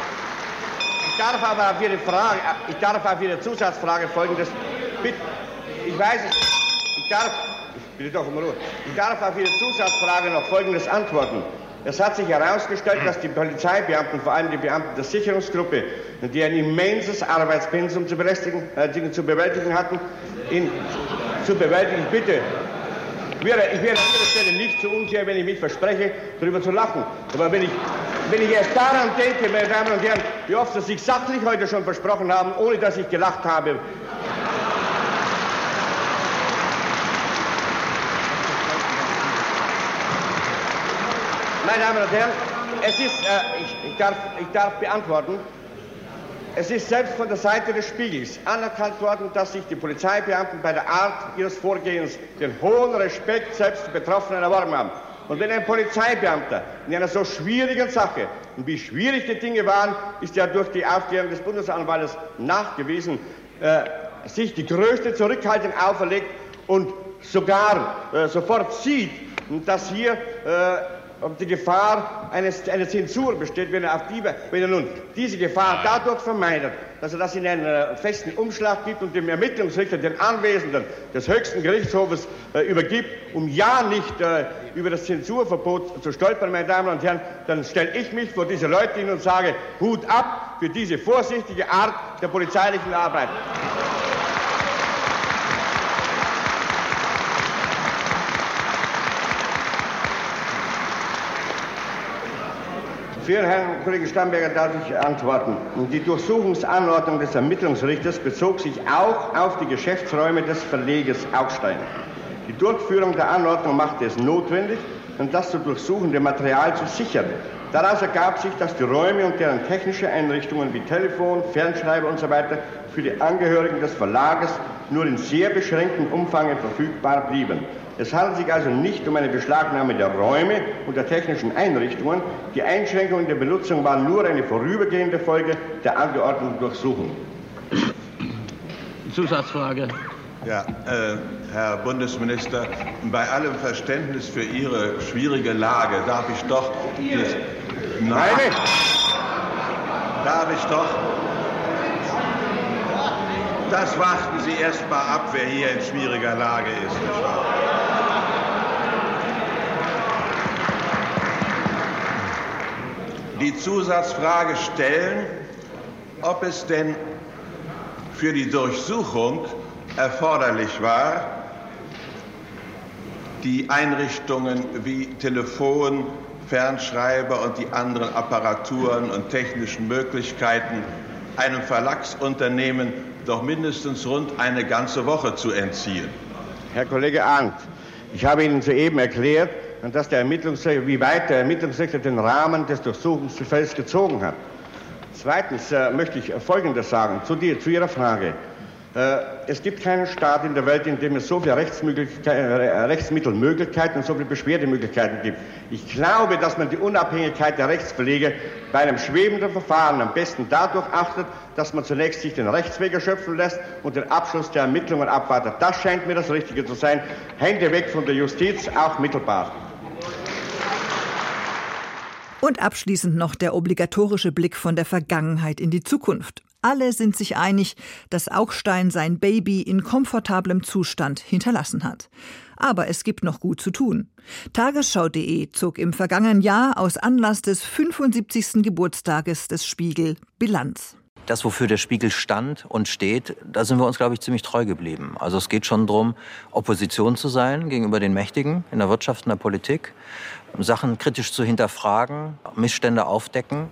ich darf aber auf Ihre Frage, ich darf auf Ihre Zusatzfrage folgendes, ich weiß, ich darf, Bitte doch um Ruhe. Ich darf auf Ihre Zusatzfrage noch Folgendes antworten. Es hat sich herausgestellt, dass die Polizeibeamten, vor allem die Beamten der Sicherungsgruppe, die ein immenses Arbeitspensum zu, äh, zu bewältigen hatten, in, zu bewältigen, bitte. Ich wäre, an Ihrer Stelle nicht so unfair, wenn ich mich verspreche, darüber zu lachen. Aber wenn ich, wenn ich erst daran denke, meine Damen und Herren, wie oft Sie sich sachlich heute schon versprochen haben, ohne dass ich gelacht habe, Meine Damen und Herren, es ist, äh, ich, ich, darf, ich darf beantworten, es ist selbst von der Seite des Spiegels anerkannt worden, dass sich die Polizeibeamten bei der Art ihres Vorgehens den hohen Respekt selbst der Betroffenen erworben haben. Und wenn ein Polizeibeamter in einer so schwierigen Sache, und wie schwierig die Dinge waren, ist ja durch die Aufklärung des Bundesanwaltes nachgewiesen, äh, sich die größte Zurückhaltung auferlegt und sogar äh, sofort sieht, dass hier äh, ob die Gefahr eines, einer Zensur besteht, wenn er, auf die, wenn er nun diese Gefahr dadurch vermeidet, dass er das in einen äh, festen Umschlag gibt und dem Ermittlungsrichter, den Anwesenden des höchsten Gerichtshofes äh, übergibt, um ja nicht äh, über das Zensurverbot zu stolpern, meine Damen und Herren, dann stelle ich mich vor diese Leute hin und sage, Hut ab für diese vorsichtige Art der polizeilichen Arbeit. Für Herrn Kollegen Stamberger darf ich antworten. Die Durchsuchungsanordnung des Ermittlungsrichters bezog sich auch auf die Geschäftsräume des Verleges Augstein. Die Durchführung der Anordnung machte es notwendig, das zu durchsuchende Material zu sichern. Daraus ergab sich, dass die Räume und deren technische Einrichtungen wie Telefon, Fernschreiber usw. So für die Angehörigen des Verlages nur in sehr beschränktem Umfang verfügbar blieben. Es handelt sich also nicht um eine Beschlagnahme der Räume und der technischen Einrichtungen. Die Einschränkungen der Benutzung waren nur eine vorübergehende Folge der angeordneten Durchsuchung. Zusatzfrage. Ja, äh, Herr Bundesminister, bei allem Verständnis für Ihre schwierige Lage darf ich doch. Das, Nein! Darf ich doch. Das warten Sie erst mal ab, wer hier in schwieriger Lage ist. Nicht wahr? Die Zusatzfrage stellen, ob es denn für die Durchsuchung erforderlich war, die Einrichtungen wie Telefon, Fernschreiber und die anderen Apparaturen und technischen Möglichkeiten einem Verlagsunternehmen doch mindestens rund eine ganze Woche zu entziehen. Herr Kollege Arndt, ich habe Ihnen soeben erklärt, dass der Ermittlungsrichter, wie weit der Ermittlungsrichter den Rahmen des Durchsuchungsfelds gezogen hat. Zweitens äh, möchte ich Folgendes sagen zu, dir, zu Ihrer Frage. Äh, es gibt keinen Staat in der Welt, in dem es so viele äh, Rechtsmittelmöglichkeiten und so viele Beschwerdemöglichkeiten gibt. Ich glaube, dass man die Unabhängigkeit der Rechtspflege bei einem schwebenden Verfahren am besten dadurch achtet, dass man zunächst sich den Rechtsweg erschöpfen lässt und den Abschluss der Ermittlungen abwartet. Das scheint mir das Richtige zu sein. Hände weg von der Justiz, auch mittelbar. Und abschließend noch der obligatorische Blick von der Vergangenheit in die Zukunft. Alle sind sich einig, dass Augstein sein Baby in komfortablem Zustand hinterlassen hat. Aber es gibt noch gut zu tun. Tagesschau.de zog im vergangenen Jahr aus Anlass des 75. Geburtstages des Spiegel Bilanz. Das, wofür der Spiegel stand und steht, da sind wir uns, glaube ich, ziemlich treu geblieben. Also es geht schon darum, Opposition zu sein gegenüber den Mächtigen in der Wirtschaft, in der Politik, Sachen kritisch zu hinterfragen, Missstände aufdecken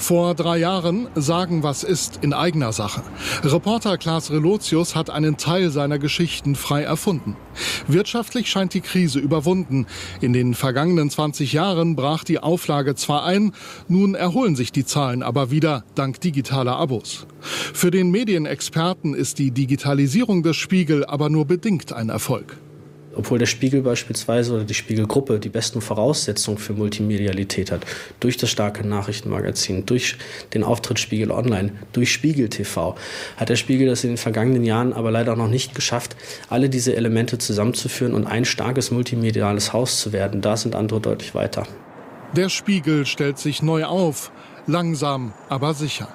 vor drei Jahren sagen, was ist in eigener Sache. Reporter Klaas Relotius hat einen Teil seiner Geschichten frei erfunden. Wirtschaftlich scheint die Krise überwunden. In den vergangenen 20 Jahren brach die Auflage zwar ein, nun erholen sich die Zahlen aber wieder dank digitaler Abos. Für den Medienexperten ist die Digitalisierung des Spiegel aber nur bedingt ein Erfolg obwohl der Spiegel beispielsweise oder die Spiegelgruppe die besten Voraussetzungen für Multimedialität hat, durch das starke Nachrichtenmagazin, durch den Auftritt Spiegel Online, durch Spiegel TV, hat der Spiegel das in den vergangenen Jahren aber leider noch nicht geschafft, alle diese Elemente zusammenzuführen und ein starkes multimediales Haus zu werden. Da sind andere deutlich weiter. Der Spiegel stellt sich neu auf, langsam, aber sicher.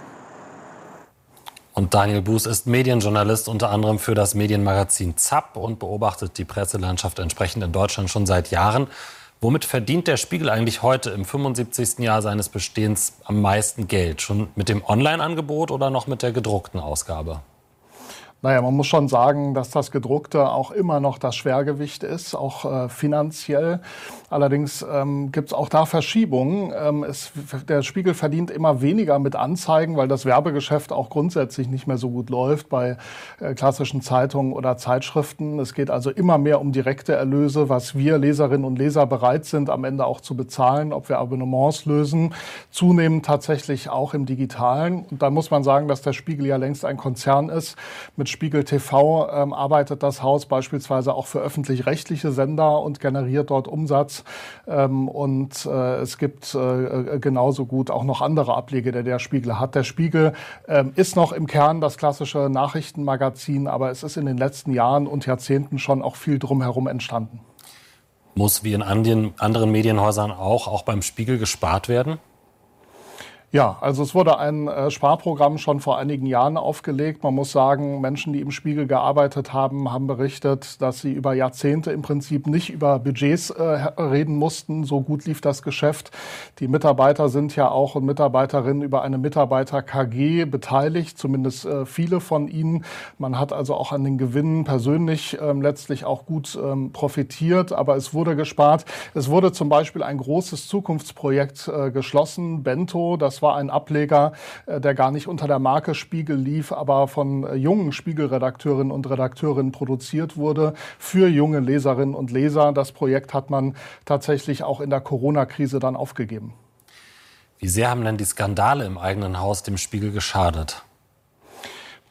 Und Daniel Buß ist Medienjournalist unter anderem für das Medienmagazin ZAP und beobachtet die Presselandschaft entsprechend in Deutschland schon seit Jahren. Womit verdient der Spiegel eigentlich heute im 75. Jahr seines Bestehens am meisten Geld? Schon mit dem Online-Angebot oder noch mit der gedruckten Ausgabe? Naja, man muss schon sagen, dass das Gedruckte auch immer noch das Schwergewicht ist, auch äh, finanziell. Allerdings ähm, gibt es auch da Verschiebungen. Ähm, es, der Spiegel verdient immer weniger mit Anzeigen, weil das Werbegeschäft auch grundsätzlich nicht mehr so gut läuft bei äh, klassischen Zeitungen oder Zeitschriften. Es geht also immer mehr um direkte Erlöse, was wir Leserinnen und Leser bereit sind, am Ende auch zu bezahlen, ob wir Abonnements lösen. Zunehmend tatsächlich auch im Digitalen. Und da muss man sagen, dass der Spiegel ja längst ein Konzern ist mit Spiegel TV ähm, arbeitet das Haus beispielsweise auch für öffentlich-rechtliche Sender und generiert dort Umsatz. Ähm, und äh, es gibt äh, genauso gut auch noch andere Ableger, der der Spiegel hat. Der Spiegel ähm, ist noch im Kern das klassische Nachrichtenmagazin, aber es ist in den letzten Jahren und Jahrzehnten schon auch viel drumherum entstanden. Muss wie in anderen Medienhäusern auch, auch beim Spiegel gespart werden? Ja, also es wurde ein äh, Sparprogramm schon vor einigen Jahren aufgelegt. Man muss sagen, Menschen, die im Spiegel gearbeitet haben, haben berichtet, dass sie über Jahrzehnte im Prinzip nicht über Budgets äh, reden mussten. So gut lief das Geschäft. Die Mitarbeiter sind ja auch und Mitarbeiterinnen über eine Mitarbeiter-KG beteiligt, zumindest äh, viele von ihnen. Man hat also auch an den Gewinnen persönlich ähm, letztlich auch gut ähm, profitiert, aber es wurde gespart. Es wurde zum Beispiel ein großes Zukunftsprojekt äh, geschlossen, Bento, das war ein Ableger, äh, der gar nicht unter der Marke Spiegel lief, aber von äh, jungen Spiegelredakteurinnen und Redakteurinnen produziert wurde für junge Leserinnen und Leser. Das Projekt hat man tatsächlich auch in der Corona-Krise dann aufgegeben. Wie sehr haben denn die Skandale im eigenen Haus dem Spiegel geschadet?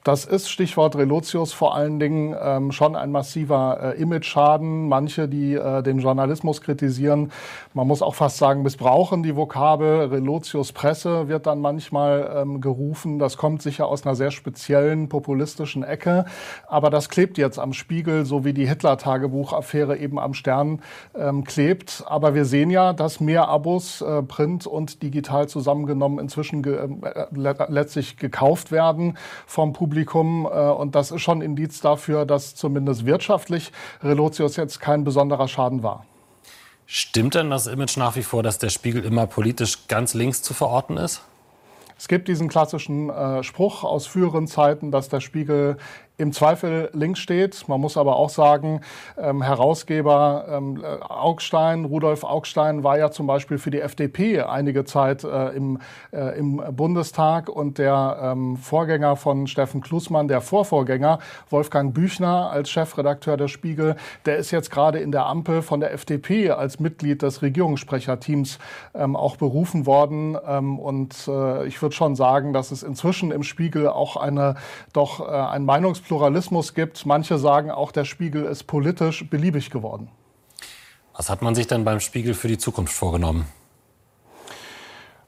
Das ist Stichwort Relotius vor allen Dingen ähm, schon ein massiver äh, Image-Schaden. Manche, die äh, den Journalismus kritisieren, man muss auch fast sagen, missbrauchen die Vokabel. Relotius Presse wird dann manchmal ähm, gerufen. Das kommt sicher aus einer sehr speziellen populistischen Ecke. Aber das klebt jetzt am Spiegel, so wie die Hitler-Tagebuch-Affäre eben am Stern ähm, klebt. Aber wir sehen ja, dass mehr Abos, äh, Print und digital zusammengenommen, inzwischen ge äh, letztlich gekauft werden vom Publikum Publikum. Äh, und das ist schon Indiz dafür, dass zumindest wirtschaftlich Relotius jetzt kein besonderer Schaden war. Stimmt denn das Image nach wie vor, dass der Spiegel immer politisch ganz links zu verorten ist? Es gibt diesen klassischen äh, Spruch aus früheren Zeiten, dass der Spiegel im Zweifel links steht. Man muss aber auch sagen, ähm, Herausgeber ähm, Augstein, Rudolf Augstein war ja zum Beispiel für die FDP einige Zeit äh, im, äh, im Bundestag und der ähm, Vorgänger von Steffen Klusmann, der Vorvorgänger Wolfgang Büchner als Chefredakteur der Spiegel, der ist jetzt gerade in der Ampel von der FDP als Mitglied des Regierungssprecherteams ähm, auch berufen worden. Ähm, und äh, ich würde schon sagen, dass es inzwischen im Spiegel auch eine doch äh, ein Meinungs Pluralismus gibt. Manche sagen auch, der Spiegel ist politisch beliebig geworden. Was hat man sich denn beim Spiegel für die Zukunft vorgenommen?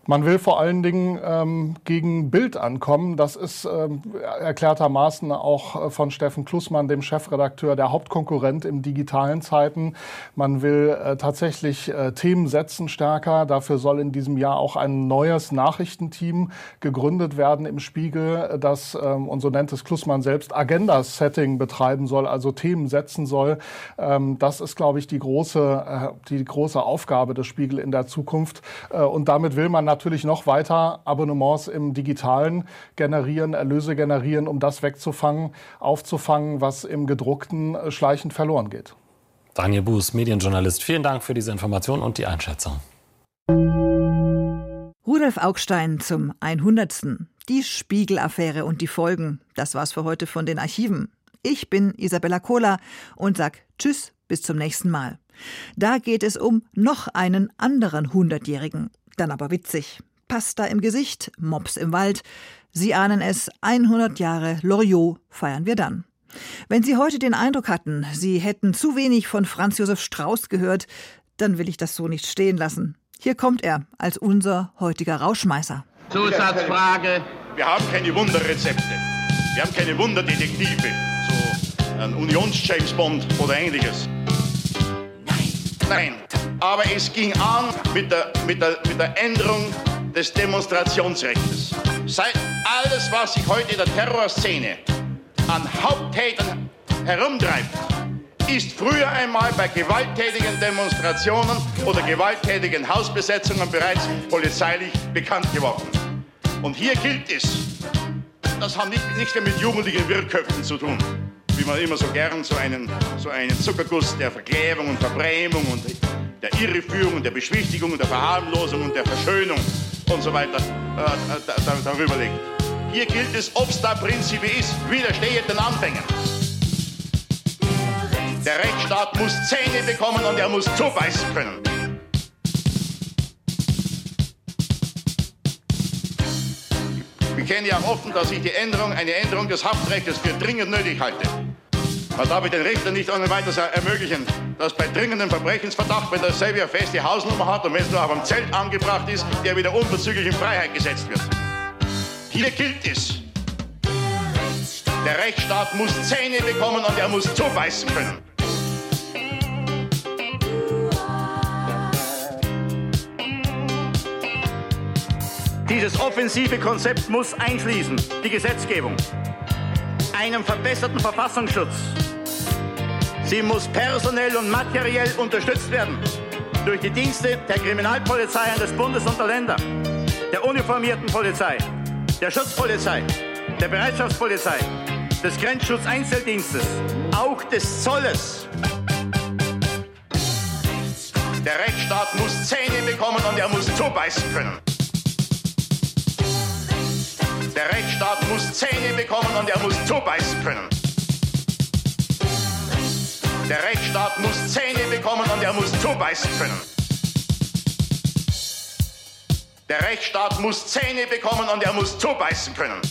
Man will vor allen Dingen ähm, gegen Bild ankommen. Das ist ähm, erklärtermaßen auch äh, von Steffen Klussmann, dem Chefredakteur, der Hauptkonkurrent im digitalen Zeiten. Man will äh, tatsächlich äh, Themen setzen stärker. Dafür soll in diesem Jahr auch ein neues Nachrichtenteam gegründet werden im Spiegel, das, ähm, und so nennt es Klussmann selbst, Agenda-Setting betreiben soll, also Themen setzen soll. Ähm, das ist, glaube ich, die große, äh, die große Aufgabe des Spiegel in der Zukunft. Äh, und damit will man natürlich noch weiter Abonnements im Digitalen generieren, Erlöse generieren, um das wegzufangen, aufzufangen, was im gedruckten äh, schleichend verloren geht. Daniel Buß, Medienjournalist, vielen Dank für diese Information und die Einschätzung. Rudolf Augstein zum 100. Die Spiegel-Affäre und die Folgen. Das war's für heute von den Archiven. Ich bin Isabella Kohler und sag Tschüss, bis zum nächsten Mal. Da geht es um noch einen anderen Hundertjährigen. Dann aber witzig. Pasta im Gesicht, Mops im Wald. Sie ahnen es, 100 Jahre Loriot feiern wir dann. Wenn Sie heute den Eindruck hatten, Sie hätten zu wenig von Franz Josef Strauß gehört, dann will ich das so nicht stehen lassen. Hier kommt er als unser heutiger Rauschmeißer. Zusatzfrage. Wir haben keine Wunderrezepte. Wir haben keine Wunderdetektive. So ein Unions-James Bond oder ähnliches. Nein. Aber es ging an mit der, mit der, mit der Änderung des Demonstrationsrechts. Seit alles, was sich heute in der Terrorszene an Haupttätern herumtreibt, ist früher einmal bei gewalttätigen Demonstrationen oder gewalttätigen Hausbesetzungen bereits polizeilich bekannt geworden. Und hier gilt es, das hat nicht, nichts mehr mit jugendlichen Wirrköpfen zu tun wie man immer so gern so einen, so einen Zuckerguss der Verklärung und Verbrämung und der Irreführung, der Beschwichtigung, der Verharmlosung und der Verschönung und so weiter äh, da, da, darüber legt. Hier gilt es, obsta principe ist, widerstehe den Anfängen. Der Rechtsstaat muss Zähne bekommen und er muss zubeißen können. Wir kennen ja offen, dass ich die Änderung, eine Änderung des Haftrechts für dringend nötig halte. Man darf den Richter nicht ohne weiteres ermöglichen, dass bei dringendem Verbrechensverdacht, wenn derselbe eine feste Hausnummer hat und wenn es nur auf dem Zelt angebracht ist, der wieder unverzüglich in Freiheit gesetzt wird. Hier gilt es. Der Rechtsstaat muss Zähne bekommen und er muss zubeißen können. Dieses offensive Konzept muss einschließen die Gesetzgebung, einen verbesserten Verfassungsschutz, Sie muss personell und materiell unterstützt werden durch die Dienste der Kriminalpolizeien des Bundes und der Länder, der uniformierten Polizei, der Schutzpolizei, der Bereitschaftspolizei, des Grenzschutzeinzeldienstes, auch des Zolles. Der Rechtsstaat muss Zähne bekommen und er muss zubeißen können. Der Rechtsstaat muss Zähne bekommen und er muss zubeißen können. Der Rechtsstaat muss Zähne bekommen und er muss zubeißen können. Der Rechtsstaat muss Zähne bekommen und er muss zubeißen können.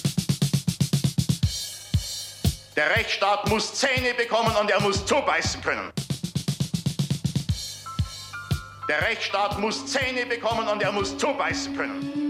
Der Rechtsstaat muss Zähne bekommen und er muss zubeißen können. Der Rechtsstaat muss Zähne bekommen und er muss zubeißen können.